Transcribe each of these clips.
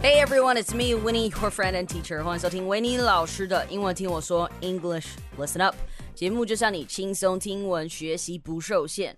Hey everyone, it's me, Winnie, your friend and teacher. 欢迎收听维尼老师的英文听我说 English Listen Up 节目，就像你轻松听闻，学习不受限。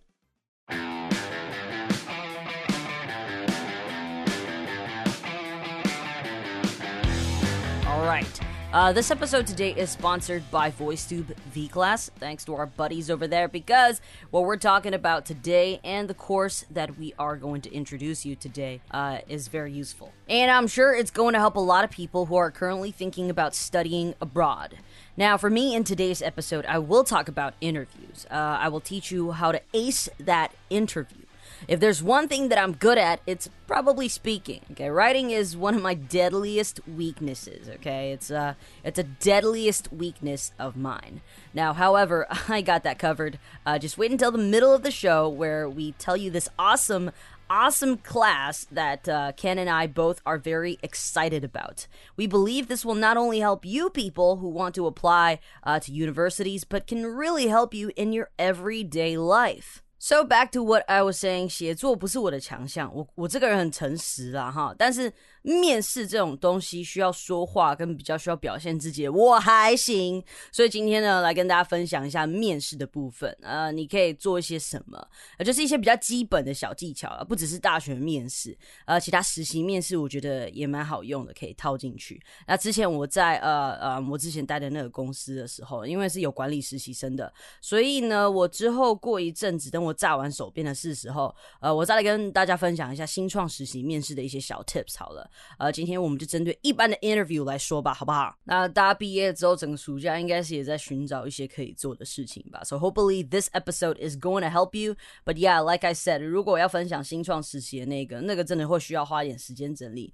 All right. Uh, this episode today is sponsored by VoiceTube V Class. Thanks to our buddies over there because what we're talking about today and the course that we are going to introduce you today uh, is very useful. And I'm sure it's going to help a lot of people who are currently thinking about studying abroad. Now, for me in today's episode, I will talk about interviews. Uh, I will teach you how to ace that interview. If there's one thing that I'm good at, it's probably speaking. Okay, writing is one of my deadliest weaknesses. Okay, it's uh, it's a deadliest weakness of mine. Now, however, I got that covered. Uh, just wait until the middle of the show where we tell you this awesome awesome class that uh, Ken and I both are very excited about. We believe this will not only help you people who want to apply uh, to universities, but can really help you in your everyday life. So back to what I was saying，写作不是我的强项，我我这个人很诚实啊哈，但是面试这种东西需要说话跟比较需要表现自己，我还行。所以今天呢，来跟大家分享一下面试的部分。呃，你可以做一些什么？呃，就是一些比较基本的小技巧啊，不只是大学面试，呃，其他实习面试我觉得也蛮好用的，可以套进去。那之前我在呃呃，我之前待的那个公司的时候，因为是有管理实习生的，所以呢，我之后过一阵子，等我。炸完手边的事时候，呃，我再来跟大家分享一下新创实习面试的一些小 tips 好了。呃，今天我们就针对一般的 interview 来说吧，好不好？那大家毕业之后，整个暑假应该是也在寻找一些可以做的事情吧。So hopefully this episode is going to help you. But yeah, like I said，如果要分享新创时期的那个，那个真的会需要花一点时间整理。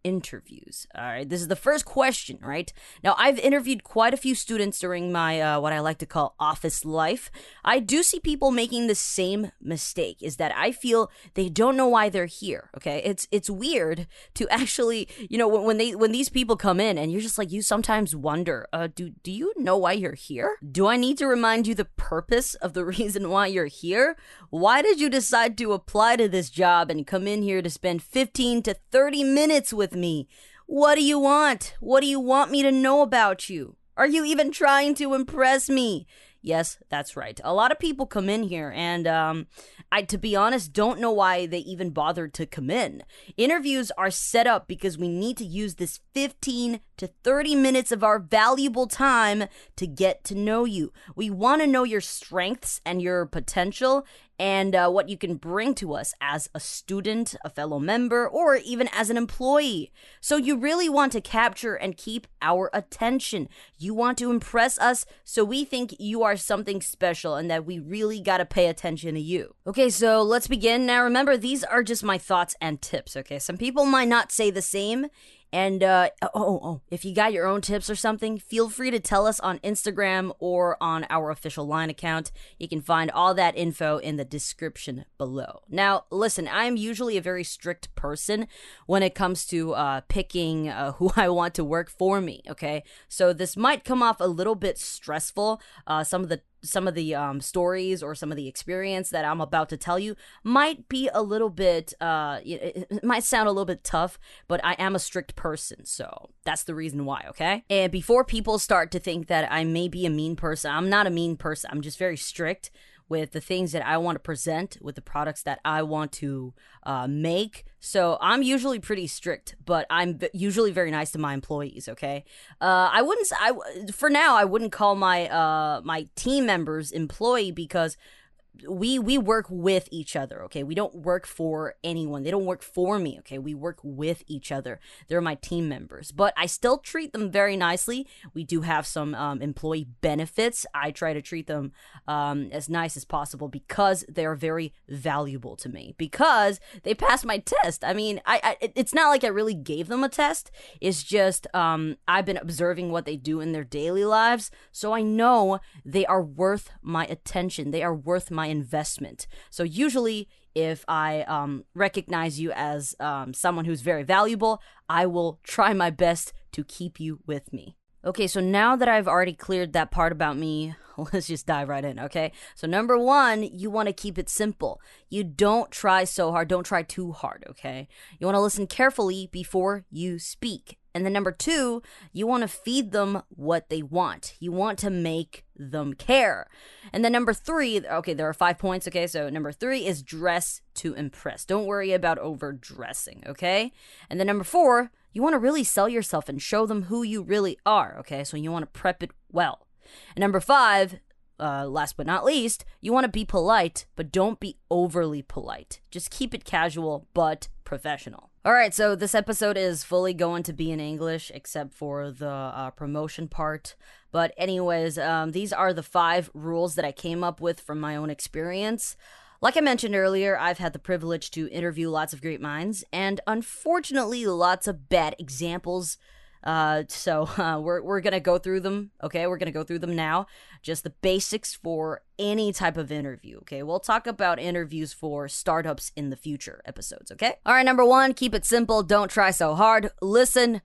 interviews? All right, this is the first question, right? Now, I've interviewed quite a few students during my uh, what I like to call office life. I do see people making the same mistake is that I feel they don't know why they're here, okay? It's it's weird to actually, you know, when, when they when these people come in and you're just like you sometimes wonder, uh do do you know why you're here? Do I need to remind you the purpose of the reason why you're here? Why did you decide to apply to this job and come in here to spend 15 to 30 minutes with me. What do you want? What do you want me to know about you? Are you even trying to impress me? Yes, that's right. A lot of people come in here and um, I to be honest don't know why they even bothered to come in. Interviews are set up because we need to use this 15 to 30 minutes of our valuable time to get to know you. We want to know your strengths and your potential and uh, what you can bring to us as a student, a fellow member, or even as an employee. So, you really want to capture and keep our attention. You want to impress us, so we think you are something special and that we really got to pay attention to you. Okay, so let's begin. Now, remember, these are just my thoughts and tips, okay? Some people might not say the same. And uh, oh, oh, oh, if you got your own tips or something, feel free to tell us on Instagram or on our official line account. You can find all that info in the description below. Now, listen, I'm usually a very strict person when it comes to uh, picking uh, who I want to work for me, okay? So this might come off a little bit stressful. Uh, some of the some of the um, stories or some of the experience that I'm about to tell you might be a little bit, uh, it, might sound a little bit tough, but I am a strict person, so that's the reason why, okay? And before people start to think that I may be a mean person, I'm not a mean person. I'm just very strict with the things that I want to present, with the products that I want to uh, make. So I'm usually pretty strict, but I'm usually very nice to my employees. Okay, uh, I wouldn't. I for now I wouldn't call my uh, my team members employee because we we work with each other okay? We don't work for anyone. They don't work for me okay? We work with each other. They're my team members. But i still treat them very nicely. We do have some um, employee benefits. I try to treat them um, as nice as possible because they're very valuable to me. Because they passed my test. I mean i, I it's not like i really gave them a test. It's just um, i've been observing what they do in their daily lives. So i know they are worth my attention. They are worth my investment. So usually, if I um, recognize you as um, someone who's very valuable, I will try my best to keep you with me. Okay, so now that I've already cleared that part about me, let's just dive right in, okay? So, number one, you want to keep it simple. You don't try so hard, don't try too hard, okay? You want to listen carefully before you speak. And then number two, you want to feed them what they want. You want to make them care. And then number three, okay, there are five points, okay? So number three is dress to impress. Don't worry about overdressing, okay? And then number four, you want to really sell yourself and show them who you really are, okay? So you want to prep it well. And number five, uh, last but not least, you want to be polite, but don't be overly polite. Just keep it casual, but professional. All right, so this episode is fully going to be in English except for the uh, promotion part. But, anyways, um, these are the five rules that I came up with from my own experience. Like I mentioned earlier, I've had the privilege to interview lots of great minds, and unfortunately, lots of bad examples uh, so uh, we're we're gonna go through them. Okay, we're gonna go through them now. Just the basics for any type of interview. Okay, we'll talk about interviews for startups in the future episodes. Okay. All right. Number one, keep it simple. Don't try so hard. Listen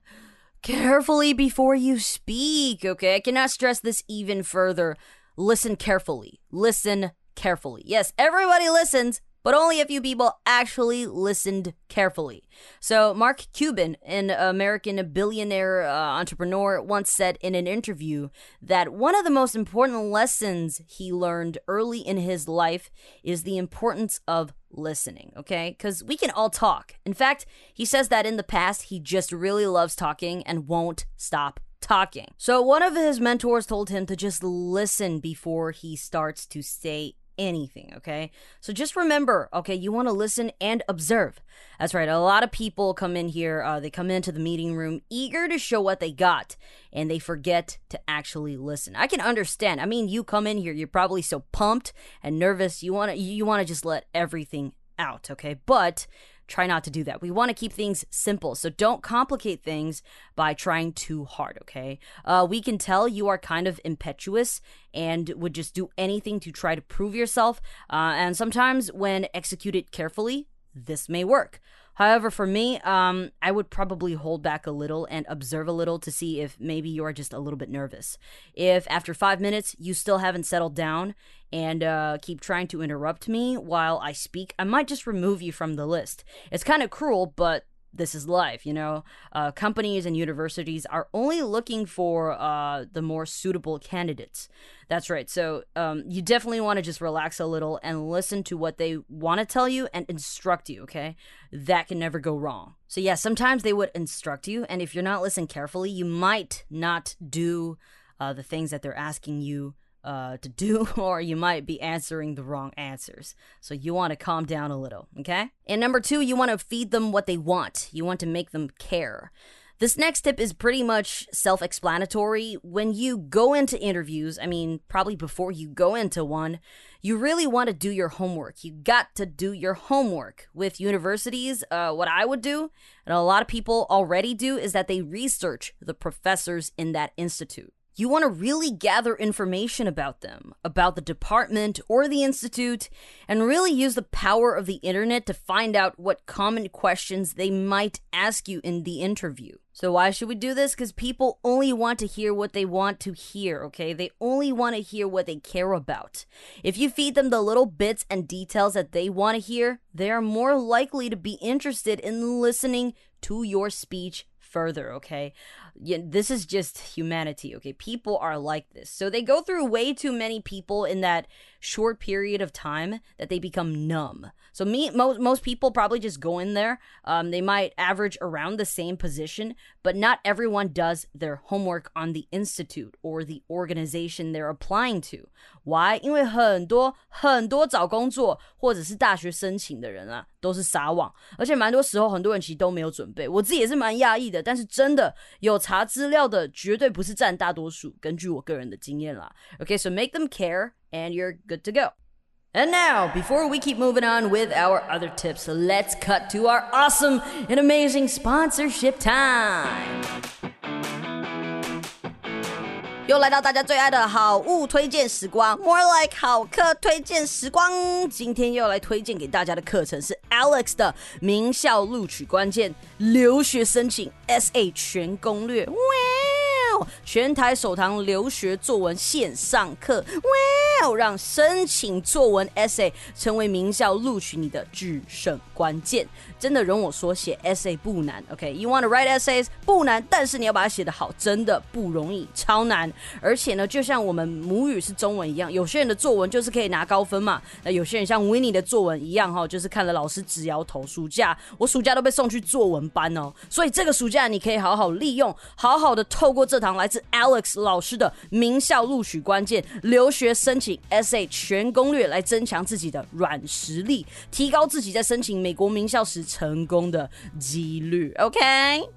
carefully before you speak. Okay, I cannot stress this even further. Listen carefully. Listen carefully. Yes, everybody listens, but only a few people actually listened carefully. So, Mark Cuban, an American billionaire uh, entrepreneur, once said in an interview that one of the most important lessons he learned early in his life is the importance of listening, okay? Because we can all talk. In fact, he says that in the past, he just really loves talking and won't stop talking. So, one of his mentors told him to just listen before he starts to say anything, okay? So just remember, okay, you want to listen and observe. That's right. A lot of people come in here, uh, they come into the meeting room eager to show what they got, and they forget to actually listen. I can understand. I mean, you come in here, you're probably so pumped and nervous. You want to you want to just let everything out, okay? But try not to do that. We want to keep things simple. So don't complicate things by trying too hard, okay? Uh, we can tell you are kind of impetuous and would just do anything to try to prove yourself. Uh, and sometimes, when executed carefully, this may work. However, for me, um, I would probably hold back a little and observe a little to see if maybe you are just a little bit nervous. If after five minutes you still haven't settled down and uh, keep trying to interrupt me while I speak, I might just remove you from the list. It's kind of cruel, but this is life, you know. Uh, companies and universities are only looking for uh, the more suitable candidates. That's right. So um, you definitely want to just relax a little and listen to what they want to tell you and instruct you. Okay, that can never go wrong. So yeah, sometimes they would instruct you, and if you're not listening carefully, you might not do uh, the things that they're asking you uh, to do, or you might be answering the wrong answers. So you want to calm down a little, okay? And number two, you want to feed them what they want. You want to make them care. This next tip is pretty much self explanatory. When you go into interviews, I mean, probably before you go into one, you really want to do your homework. You got to do your homework. With universities, uh, what I would do, and a lot of people already do, is that they research the professors in that institute. You want to really gather information about them, about the department or the institute, and really use the power of the internet to find out what common questions they might ask you in the interview. So, why should we do this? Because people only want to hear what they want to hear, okay? They only want to hear what they care about. If you feed them the little bits and details that they want to hear, they are more likely to be interested in listening to your speech further, okay? Yeah, this is just humanity, okay? People are like this. So they go through way too many people in that short period of time that they become numb. So me, most most people probably just go in there. Um, they might average around the same position, but not everyone does their homework on the institute or the organization they're applying to. Why？因为很多很多找工作或者是大学申请的人啊，都是撒网，而且蛮多时候很多人其实都没有准备。我自己也是蛮讶异的，但是真的有 查资料的，绝对不是占大多数。根据我个人的经验啦。Okay, so make them care, and you're good to go. And now, before we keep moving on with our other tips, let's cut to our awesome and amazing sponsorship time. 又来到大家最爱的好物推荐时光，More like 好课推荐时光。今天又来推荐给大家的课程是 Alex 的名校录取关键留学申请 SA 全攻略。哇全台首堂留学作文线上课，哇！让申请作文 essay 成为名校录取你的制胜关键。真的容我说，写 essay 不难，OK？You want to write essays 不难，但是你要把它写得好，真的不容易，超难。而且呢，就像我们母语是中文一样，有些人的作文就是可以拿高分嘛。那有些人像 Winnie 的作文一样，哈，就是看了老师直摇头。暑假我暑假都被送去作文班哦，所以这个暑假你可以好好利用，好好的透过这堂来自 Alex 老师的名校录取关键留学申请 SA 全攻略，来增强自己的软实力，提高自己在申请美国名校时。成功的几率，OK。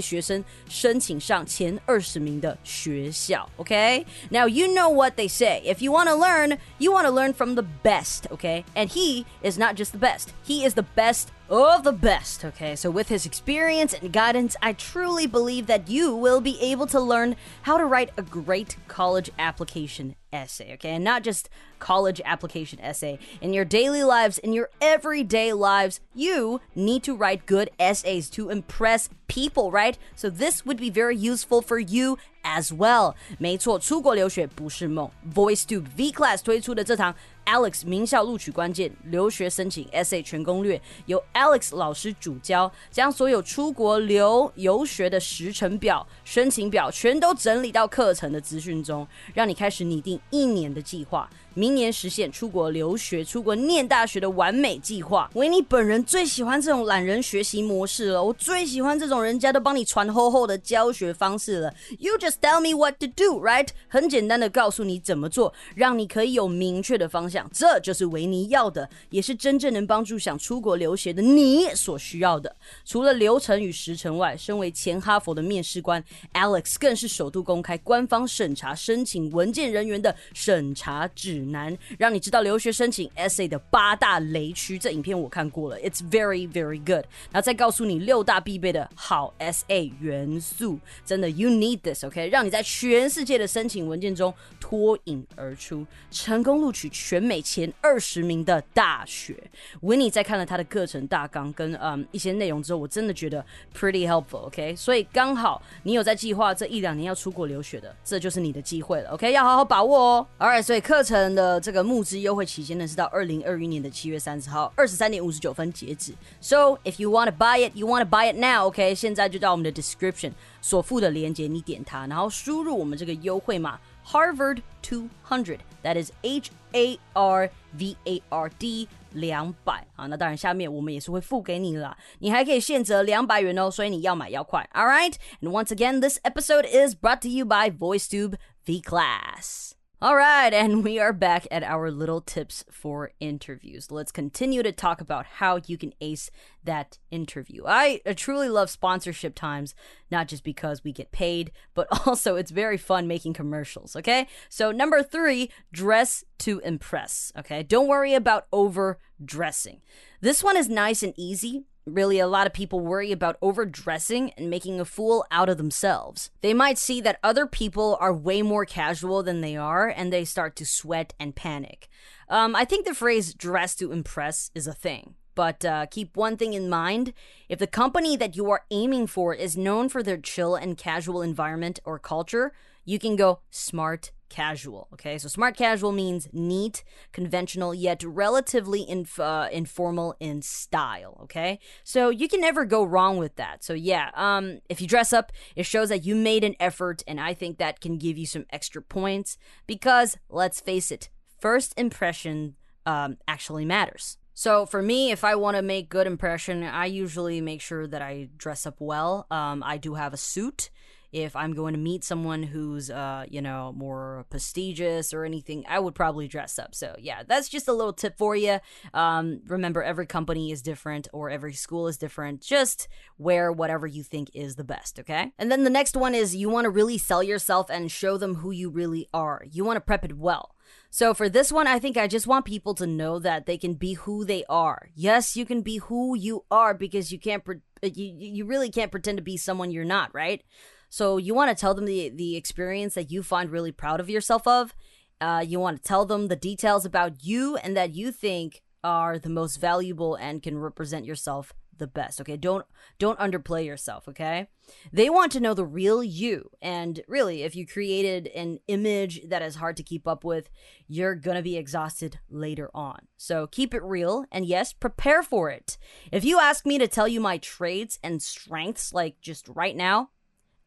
学生申请上前二十名的学校。Okay, now you know what they say. If you want to learn, you want to learn from the best. Okay, and he is not just the best; he is the best of the best. Okay, so with his experience and guidance, I truly believe that you will be able to learn how to write a great college application essay, okay? And not just college application essay. In your daily lives, in your everyday lives, you need to write good essays to impress people, right? So this would be very useful for you as well. 没错，出国留学不是梦。VoiceTube V Class 推出的这堂 Alex 名校录取关键留学申请 SA 全攻略，由 Alex 老师主教，将所有出国留游学的时程表、申请表全都整理到课程的资讯中，让你开始拟定一年的计划。明年实现出国留学、出国念大学的完美计划。维尼本人最喜欢这种懒人学习模式了，我最喜欢这种人家都帮你传厚厚的教学方式了。You just tell me what to do, right？很简单的告诉你怎么做，让你可以有明确的方向。这就是维尼要的，也是真正能帮助想出国留学的你所需要的。除了流程与时程外，身为前哈佛的面试官 Alex 更是首度公开官方审查申请文件人员的审查指。难，让你知道留学申请 essay 的八大雷区。这影片我看过了，It's very very good。然后再告诉你六大必备的好 essay 元素，真的 You need this，OK？让你在全世界的申请文件中脱颖而出，成功录取全美前二十名的大学。Winnie 在看了他的课程大纲跟嗯一些内容之后，我真的觉得 pretty helpful，OK？所以刚好你有在计划这一两年要出国留学的，这就是你的机会了，OK？要好好把握哦。All right，所以课程。的这个募资优惠期间呢是到二零二一年的七月三十号二十三点五十九分截止。So if you want to buy it, you want to buy it now, OK？现在就到我们的 description 所附的链接，你点它，然后输入我们这个优惠码 Harvard two hundred. That is H A R V A R D 两百啊。那当然下面我们也是会付给你了，你还可以现折两百元哦，所以你要买要快。All right, and once again, this episode is brought to you by VoiceTube V Class. All right, and we are back at our little tips for interviews. Let's continue to talk about how you can ace that interview. I truly love sponsorship times, not just because we get paid, but also it's very fun making commercials, okay? So, number three, dress to impress, okay? Don't worry about over dressing. This one is nice and easy Really, a lot of people worry about overdressing and making a fool out of themselves. They might see that other people are way more casual than they are, and they start to sweat and panic. Um, I think the phrase dress to impress is a thing. But uh, keep one thing in mind if the company that you are aiming for is known for their chill and casual environment or culture, you can go smart casual. Okay, so smart casual means neat, conventional, yet relatively inf- uh, informal in style. Okay, so you can never go wrong with that. So yeah, um, if you dress up, it shows that you made an effort, and I think that can give you some extra points because let's face it, first impression um, actually matters. So for me, if I want to make good impression, I usually make sure that I dress up well. Um, I do have a suit if I'm going to meet someone who's, uh, you know, more prestigious or anything, I would probably dress up. So, yeah, that's just a little tip for you. Um, remember, every company is different or every school is different. Just wear whatever you think is the best, okay? And then the next one is you want to really sell yourself and show them who you really are. You want to prep it well. So for this one, I think I just want people to know that they can be who they are. Yes, you can be who you are because you can't pre- you you really can't pretend to be someone you're not, right? So you want to tell them the the experience that you find really proud of yourself of. Uh, you want to tell them the details about you and that you think are the most valuable and can represent yourself the best okay? Don't don't underplay yourself okay? They want to know the real you. And really if you created an image that is hard to keep up with you're gonna be exhausted later on. So keep it real and yes prepare for it. If you ask me to tell you my traits and strengths like just right now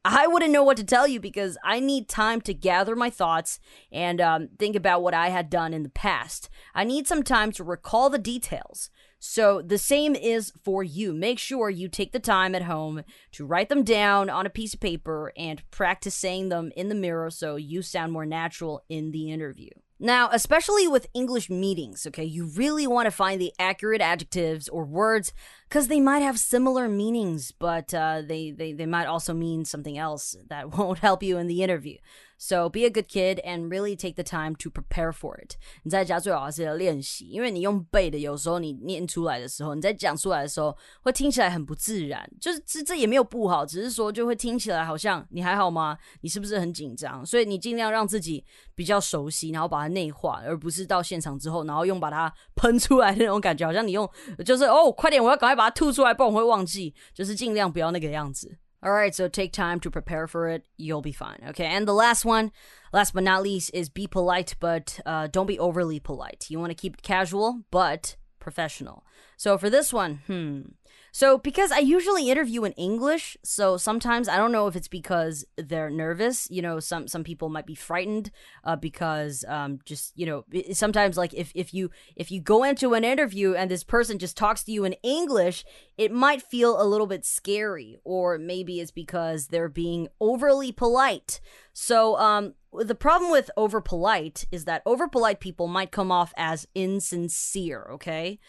I wouldn't know what to tell you because I need time to gather my thoughts and um, think about what I had done in the past. I need some time to recall the details. So the same is for you. Make sure you take the time at home to write them down on a piece of paper and practice saying them in the mirror so you sound more natural in the interview. Now, especially with English meetings, okay, you really want to find the accurate adjectives or words because they might have similar meanings, but uh, they, they, they might also mean something else that won't help you in the interview. So be a good kid and really take the time to prepare for it。你在家最好还是要练习，因为你用背的，有时候你念出来的时候，你在讲出来的时候会听起来很不自然。就是这这也没有不好，只是说就会听起来好像你还好吗？你是不是很紧张？所以你尽量让自己比较熟悉，然后把它内化，而不是到现场之后，然后用把它喷出来的那种感觉，好像你用就是哦，快点，我要赶快把它吐出来，不然我会忘记。就是尽量不要那个样子。All right, so take time to prepare for it. You'll be fine. Okay, and the last one, last but not least, is be polite, but uh, don't be overly polite. You want to keep it casual, but professional. So for this one, hmm, so, because I usually interview in English, so sometimes I don't know if it's because they're nervous. You know, some some people might be frightened uh, because um, just you know sometimes like if if you if you go into an interview and this person just talks to you in English, it might feel a little bit scary, or maybe it's because they're being overly polite. So, um, the problem with over polite is that over polite people might come off as insincere. Okay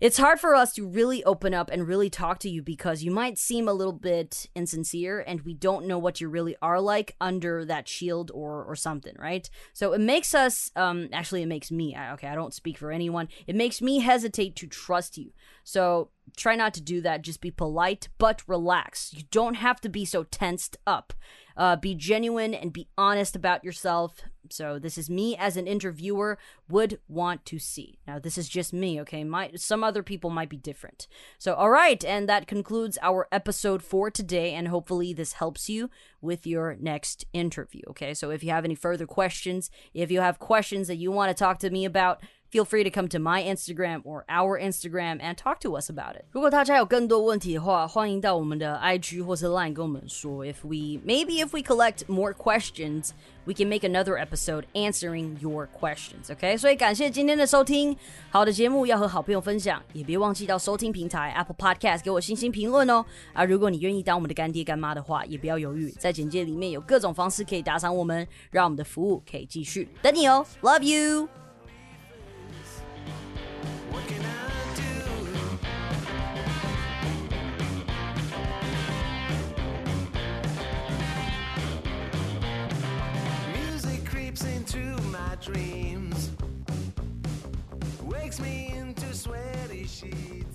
it's hard for us to really open up and really talk to you because you might seem a little bit insincere and we don't know what you really are like under that shield or or something right? So it makes us um actually it makes me okay i don't speak for anyone. It makes me hesitate to trust you. So try not to do that just be polite but relax you don't have to be so tensed up uh, be genuine and be honest about yourself. So this is me as an interviewer would want to see. Now this is just me, okay? My some other people might be different. So all right, and that concludes our episode for today and hopefully this helps you with your next interview, okay? So if you have any further questions, if you have questions that you want to talk to me about, feel free to come to my Instagram or our Instagram and talk to us about it. 如果大家有更多问题的话，欢迎到我们的 IG 或是 Line 跟我们说。If we maybe if we collect more questions, we can make another episode answering your questions. OK，所以感谢今天的收听。好的节目要和好朋友分享，也别忘记到收听平台 Apple Podcast 给我星星评论哦。啊，如果你愿意当我们的干爹干妈的话，也不要犹豫，在简介里面有各种方式可以打赏我们，让我们的服务可以继续。等你哦，Love you。 Dreams. Wakes me into sweaty sheets